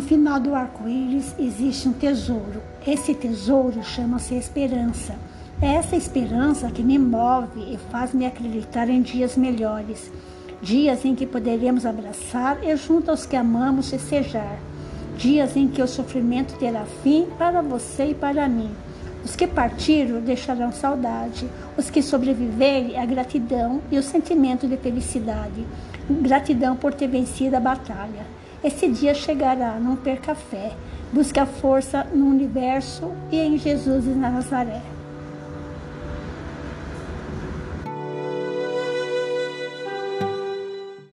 final do arco-íris existe um tesouro. Esse tesouro chama-se esperança. É essa esperança que me move e faz-me acreditar em dias melhores. Dias em que poderemos abraçar e junto aos que amamos festejar. Dias em que o sofrimento terá fim para você e para mim. Os que partiram deixarão saudade, os que sobreviverem, a gratidão e o sentimento de felicidade. Gratidão por ter vencido a batalha. Esse dia chegará, não perca fé. Busque a força no universo e em Jesus e na Nazaré.